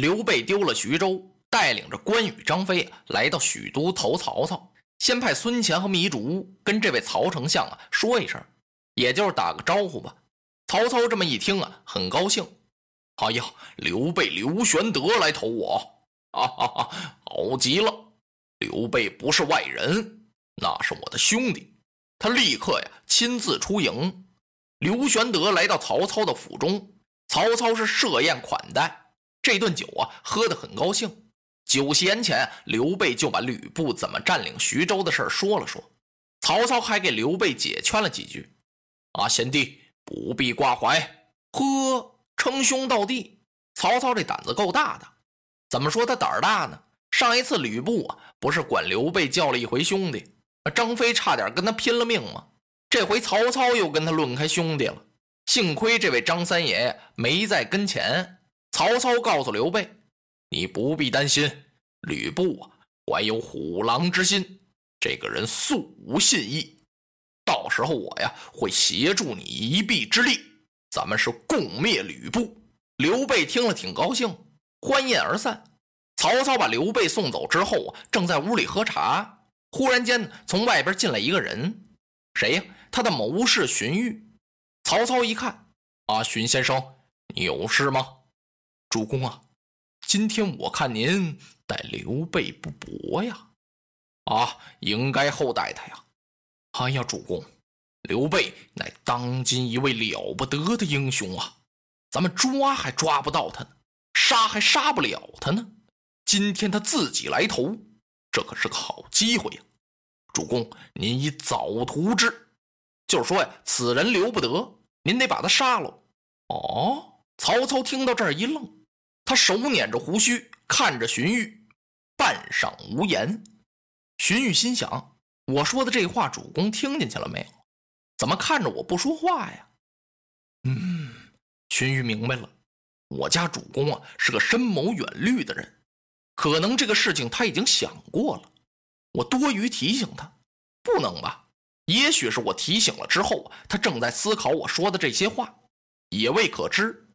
刘备丢了徐州，带领着关羽、张飞来到许都投曹操。先派孙权和糜竺跟这位曹丞相啊说一声，也就是打个招呼吧。曹操这么一听啊，很高兴。哎呀，刘备刘玄德来投我，啊哈哈，好极了！刘备不是外人，那是我的兄弟。他立刻呀亲自出营。刘玄德来到曹操的府中，曹操是设宴款待。这顿酒啊，喝得很高兴。酒席前，刘备就把吕布怎么占领徐州的事说了说。曹操还给刘备解劝了几句：“啊，贤弟不必挂怀。”呵，称兄道弟。曹操这胆子够大的。怎么说他胆儿大呢？上一次吕布啊，不是管刘备叫了一回兄弟，张飞差点跟他拼了命吗？这回曹操又跟他论开兄弟了。幸亏这位张三爷没在跟前。曹操告诉刘备：“你不必担心，吕布啊，怀有虎狼之心，这个人素无信义。到时候我呀，会协助你一臂之力，咱们是共灭吕布。”刘备听了挺高兴，欢宴而散。曹操把刘备送走之后啊，正在屋里喝茶，忽然间从外边进来一个人，谁呀？他的谋士荀彧。曹操一看，啊，荀先生，你有事吗？主公啊，今天我看您待刘备不薄呀，啊，应该厚待他呀。哎呀，主公，刘备乃当今一位了不得的英雄啊，咱们抓还抓不到他呢，杀还杀不了他呢。今天他自己来投，这可是个好机会呀。主公，您以早图之，就是说呀，此人留不得，您得把他杀了。哦，曹操听到这儿一愣。他手捻着胡须，看着荀彧，半晌无言。荀彧心想：“我说的这话，主公听进去了没有？怎么看着我不说话呀？”嗯，荀彧明白了，我家主公啊是个深谋远虑的人，可能这个事情他已经想过了。我多余提醒他，不能吧？也许是我提醒了之后，他正在思考我说的这些话，也未可知。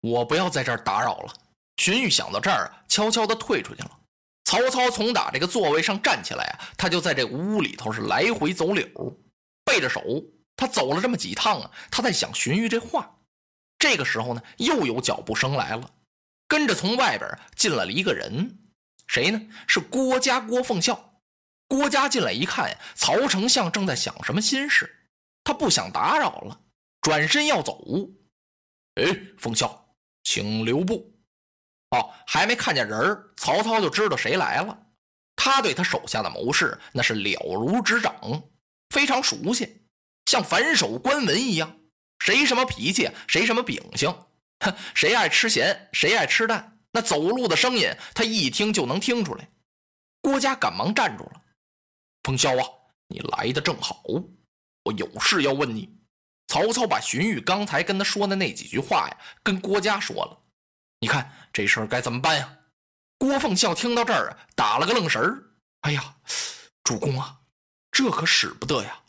我不要在这儿打扰了。荀彧想到这儿啊，悄悄地退出去了。曹操从打这个座位上站起来啊，他就在这屋里头是来回走柳，背着手。他走了这么几趟啊，他在想荀彧这话。这个时候呢，又有脚步声来了，跟着从外边进来了一个人，谁呢？是郭嘉郭奉孝。郭嘉进来一看，曹丞相正在想什么心事，他不想打扰了，转身要走。哎，奉孝，请留步。哦，还没看见人曹操就知道谁来了。他对他手下的谋士那是了如指掌，非常熟悉，像反手关文一样。谁什么脾气，谁什么秉性，哼，谁爱吃咸，谁爱吃淡，那走路的声音他一听就能听出来。郭嘉赶忙站住了：“冯萧啊，你来的正好，我有事要问你。”曹操把荀彧刚才跟他说的那几句话呀，跟郭嘉说了。你看这事儿该怎么办呀？郭奉孝听到这儿啊，打了个愣神儿。哎呀，主公啊，这可使不得呀！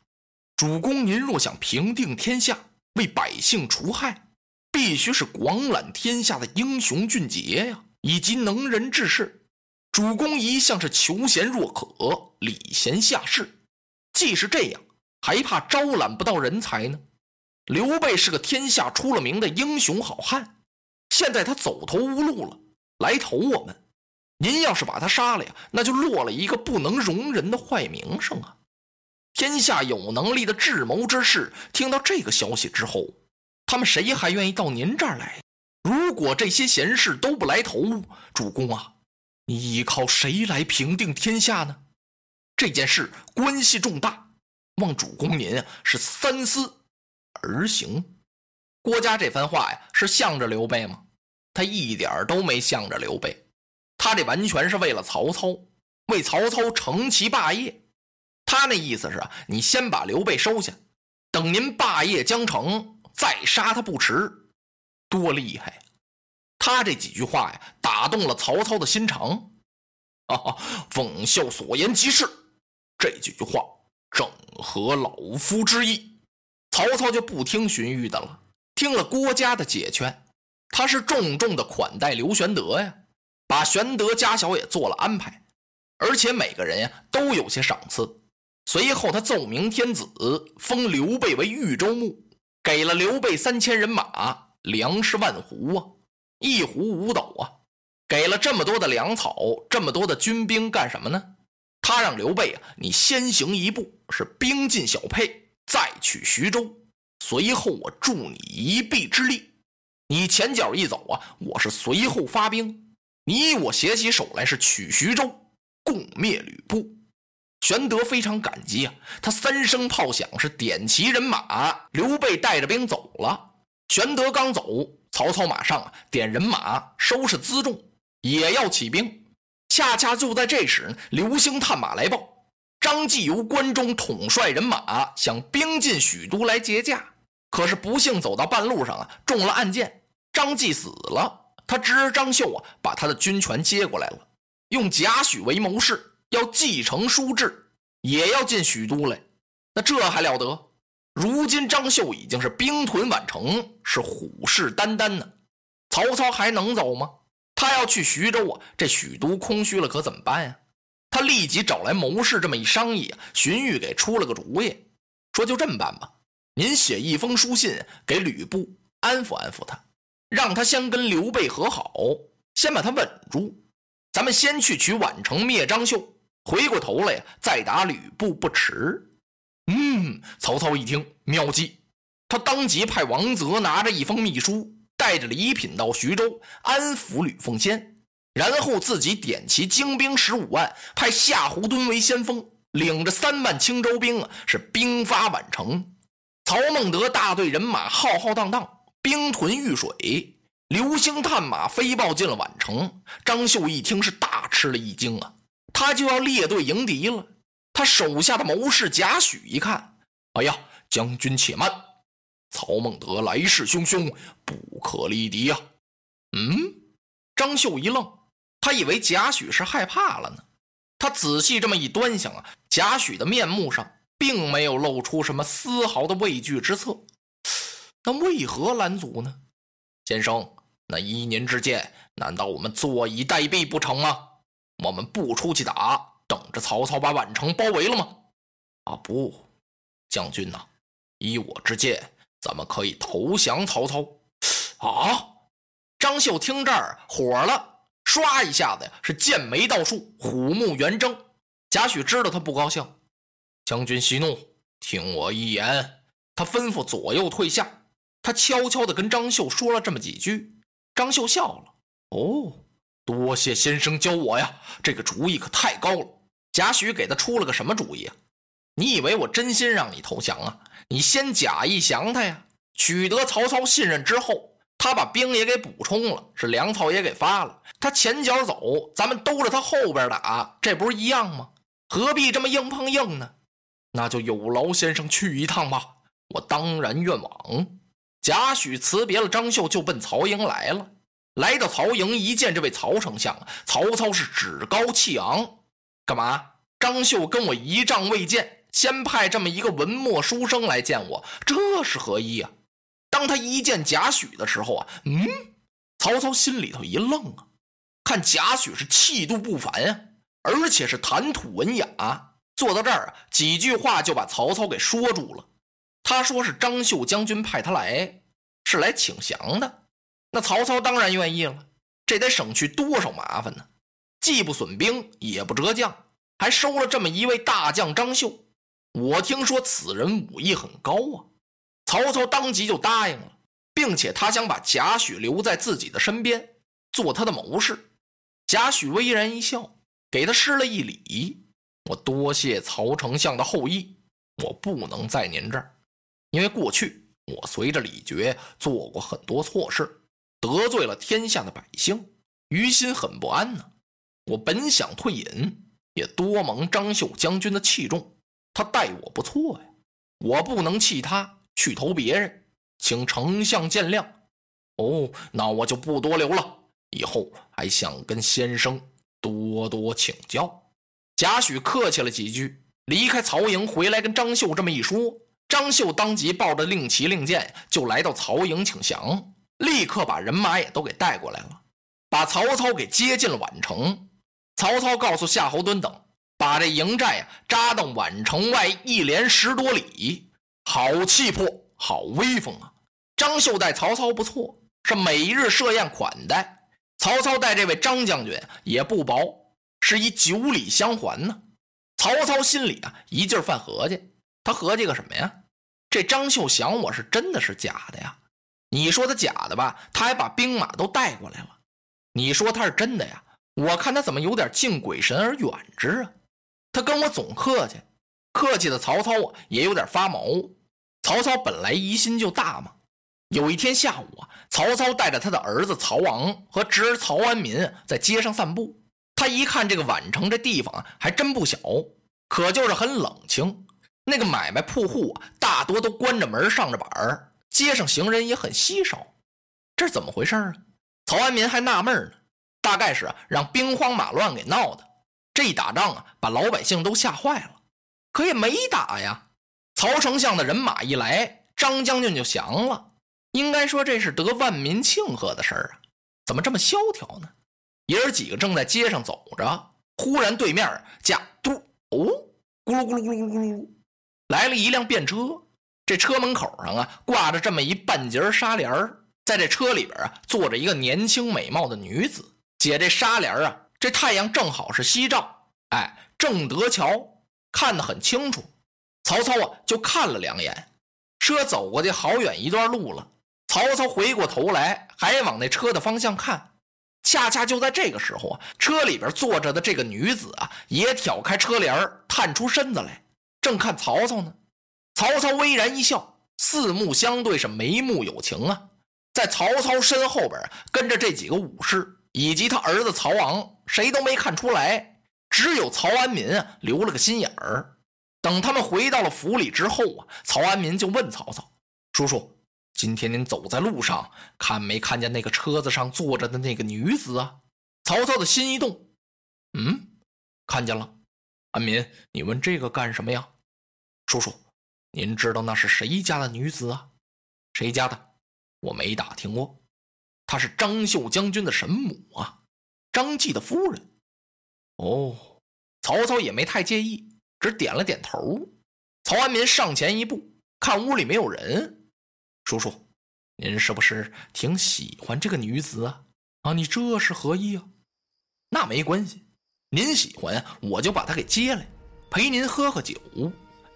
主公您若想平定天下，为百姓除害，必须是广揽天下的英雄俊杰呀，以及能人志士。主公一向是求贤若渴，礼贤下士，既是这样，还怕招揽不到人才呢？刘备是个天下出了名的英雄好汉。现在他走投无路了，来投我们。您要是把他杀了呀，那就落了一个不能容人的坏名声啊！天下有能力的智谋之士听到这个消息之后，他们谁还愿意到您这儿来？如果这些贤士都不来投，主公啊，你依靠谁来平定天下呢？这件事关系重大，望主公您是三思而行。郭嘉这番话呀，是向着刘备吗？他一点都没向着刘备，他这完全是为了曹操，为曹操成其霸业。他那意思是啊，你先把刘备收下，等您霸业将成，再杀他不迟。多厉害！他这几句话呀，打动了曹操的心肠。啊，奉孝所言极是，这几句话正合老夫之意。曹操就不听荀彧的了，听了郭嘉的解劝。他是重重的款待刘玄德呀，把玄德家小也做了安排，而且每个人呀都有些赏赐。随后他奏明天子，封刘备为豫州牧，给了刘备三千人马，粮食万斛啊，一斛五斗啊，给了这么多的粮草，这么多的军兵干什么呢？他让刘备啊，你先行一步，是兵进小沛，再取徐州，随后我助你一臂之力。你前脚一走啊，我是随后发兵，你我携起手来是取徐州，共灭吕布。玄德非常感激啊，他三声炮响是点齐人马，刘备带着兵走了。玄德刚走，曹操马上啊点人马收拾辎重，也要起兵。恰恰就在这时，刘兴探马来报，张继由关中统帅人马想兵进许都来劫驾，可是不幸走到半路上啊，中了暗箭。张继死了，他侄儿张绣啊，把他的军权接过来了，用贾诩为谋士，要继承书制，也要进许都来。那这还了得？如今张绣已经是兵屯宛城，是虎视眈眈呢。曹操还能走吗？他要去徐州啊，这许都空虚了，可怎么办呀？他立即找来谋士，这么一商议啊，荀彧给出了个主意，说就这么办吧，您写一封书信给吕布，安抚安抚他。让他先跟刘备和好，先把他稳住。咱们先去取宛城，灭张绣，回过头来，再打吕布不迟。嗯，曹操一听妙计，他当即派王泽拿着一封密书，带着礼品到徐州安抚吕奉先，然后自己点齐精兵十五万，派夏侯惇为先锋，领着三万青州兵啊，是兵发宛城。曹孟德大队人马浩浩荡荡。兵屯豫水，流星探马飞报进了宛城。张绣一听是大吃了一惊啊，他就要列队迎敌了。他手下的谋士贾诩一看，哎呀，将军且慢，曹孟德来势汹汹，不可力敌呀。嗯，张绣一愣，他以为贾诩是害怕了呢。他仔细这么一端详啊，贾诩的面目上并没有露出什么丝毫的畏惧之色。那为何拦阻呢，先生？那依您之见，难道我们坐以待毙不成吗？我们不出去打，等着曹操把宛城包围了吗？啊，不，将军呐，依我之见，咱们可以投降曹操。啊！张绣听这儿火了，唰一下子呀，是剑眉倒竖，虎目圆睁。贾诩知道他不高兴，将军息怒，听我一言。他吩咐左右退下。他悄悄地跟张绣说了这么几句，张绣笑了。哦，多谢先生教我呀，这个主意可太高了。贾诩给他出了个什么主意啊？你以为我真心让你投降啊？你先假意降他呀，取得曹操信任之后，他把兵也给补充了，是粮草也给发了，他前脚走，咱们兜着他后边打，这不是一样吗？何必这么硬碰硬呢？那就有劳先生去一趟吧，我当然愿往。贾诩辞别了张绣，就奔曹营来了。来到曹营，一见这位曹丞相，曹操是趾高气昂。干嘛？张绣跟我一仗未见，先派这么一个文墨书生来见我，这是何意啊？当他一见贾诩的时候啊，嗯，曹操心里头一愣啊，看贾诩是气度不凡啊，而且是谈吐文雅。坐到这儿啊，几句话就把曹操给说住了。他说是张绣将军派他来，是来请降的。那曹操当然愿意了，这得省去多少麻烦呢？既不损兵，也不折将，还收了这么一位大将张绣。我听说此人武艺很高啊。曹操当即就答应了，并且他想把贾诩留在自己的身边，做他的谋士。贾诩微然一笑，给他施了一礼：“我多谢曹丞相的厚意，我不能在您这儿，因为过去我随着李傕做过很多错事，得罪了天下的百姓，于心很不安呢。我本想退隐，也多蒙张绣将军的器重，他待我不错呀，我不能弃他去投别人，请丞相见谅。哦，那我就不多留了。”以后还想跟先生多多请教。贾诩客气了几句，离开曹营回来，跟张绣这么一说，张绣当即抱着令旗令箭就来到曹营请降，立刻把人马也都给带过来了，把曹操给接进了宛城。曹操告诉夏侯惇等，把这营寨呀扎到宛城外一连十多里，好气魄，好威风啊！张绣待曹操不错，是每日设宴款待。曹操待这位张将军也不薄，是以九里相还呢。曹操心里啊一劲犯合计，他合计个什么呀？这张绣降我是真的是假的呀？你说他假的吧，他还把兵马都带过来了。你说他是真的呀？我看他怎么有点敬鬼神而远之啊？他跟我总客气，客气的曹操啊也有点发毛。曹操本来疑心就大嘛。有一天下午啊，曹操带着他的儿子曹昂和侄儿曹安民在街上散步。他一看这个宛城这地方啊，还真不小，可就是很冷清。那个买卖铺户啊，大多都关着门上着板儿，街上行人也很稀少。这是怎么回事啊？曹安民还纳闷呢，大概是让兵荒马乱给闹的。这一打仗啊，把老百姓都吓坏了。可也没打呀。曹丞相的人马一来，张将军就降了。应该说这是得万民庆贺的事儿啊，怎么这么萧条呢？爷儿几个正在街上走着，忽然对面驾嘟哦，咕噜咕噜咕噜咕噜咕噜，来了一辆便车。这车门口上啊挂着这么一半截纱帘在这车里边啊坐着一个年轻美貌的女子。姐，这纱帘啊，这太阳正好是西照，哎，正得瞧，看得很清楚。曹操啊就看了两眼，车走过去好远一段路了。曹操回过头来，还往那车的方向看，恰恰就在这个时候啊，车里边坐着的这个女子啊，也挑开车帘探出身子来，正看曹操呢。曹操微然一笑，四目相对，是眉目有情啊。在曹操身后边跟着这几个武士以及他儿子曹昂，谁都没看出来，只有曹安民啊留了个心眼儿。等他们回到了府里之后啊，曹安民就问曹操：“叔叔。”今天您走在路上，看没看见那个车子上坐着的那个女子啊？曹操的心一动，嗯，看见了。安民，你问这个干什么呀？叔叔，您知道那是谁家的女子啊？谁家的？我没打听过。她是张绣将军的神母啊，张继的夫人。哦，曹操也没太介意，只点了点头。曹安民上前一步，看屋里没有人。叔叔，您是不是挺喜欢这个女子啊？啊，你这是何意啊？那没关系，您喜欢我就把她给接来，陪您喝喝酒。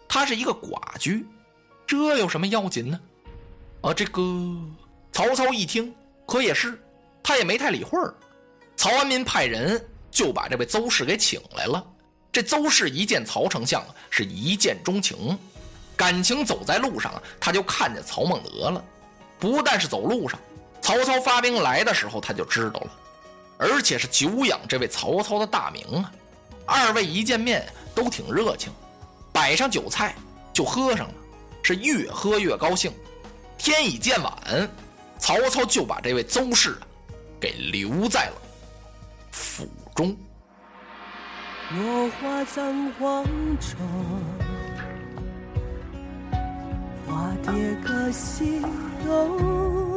她是一个寡居，这有什么要紧呢？啊，这个曹操一听，可也是，他也没太理会儿。曹安民派人就把这位邹氏给请来了。这邹氏一见曹丞相，是一见钟情。感情走在路上，他就看见曹孟德了。不但是走路上，曹操发兵来的时候他就知道了，而且是久仰这位曹操的大名啊。二位一见面都挺热情，摆上酒菜就喝上了，是越喝越高兴。天已渐晚，曹操就把这位邹氏啊给留在了府中。落花葬黄冢。叠个心动，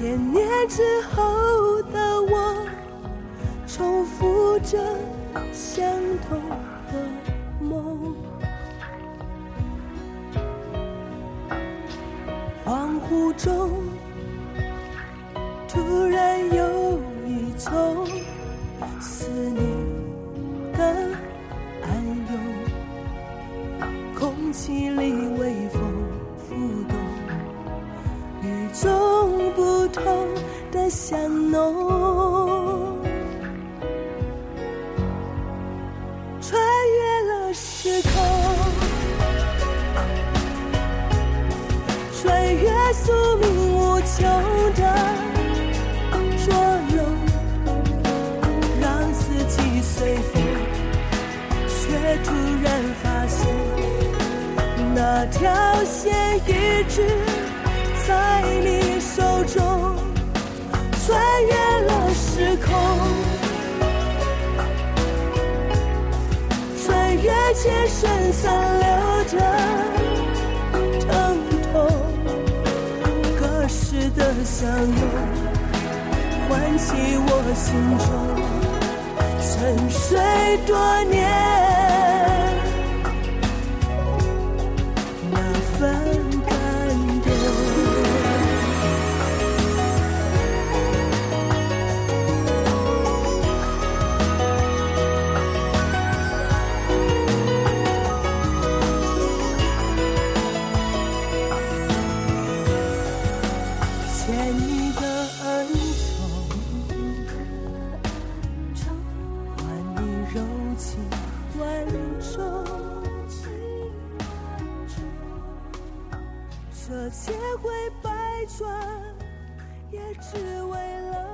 千年之后的我，重复着相同的梦。恍惚中，突然有一种香浓，穿越了时空，穿越宿命无求的捉弄，让四季随风，却突然发现那条线一直在你手中，穿越了时空，穿越前生残留的疼痛，隔世的相拥，唤起我心中沉睡多年情万种。这千回百转，也只为了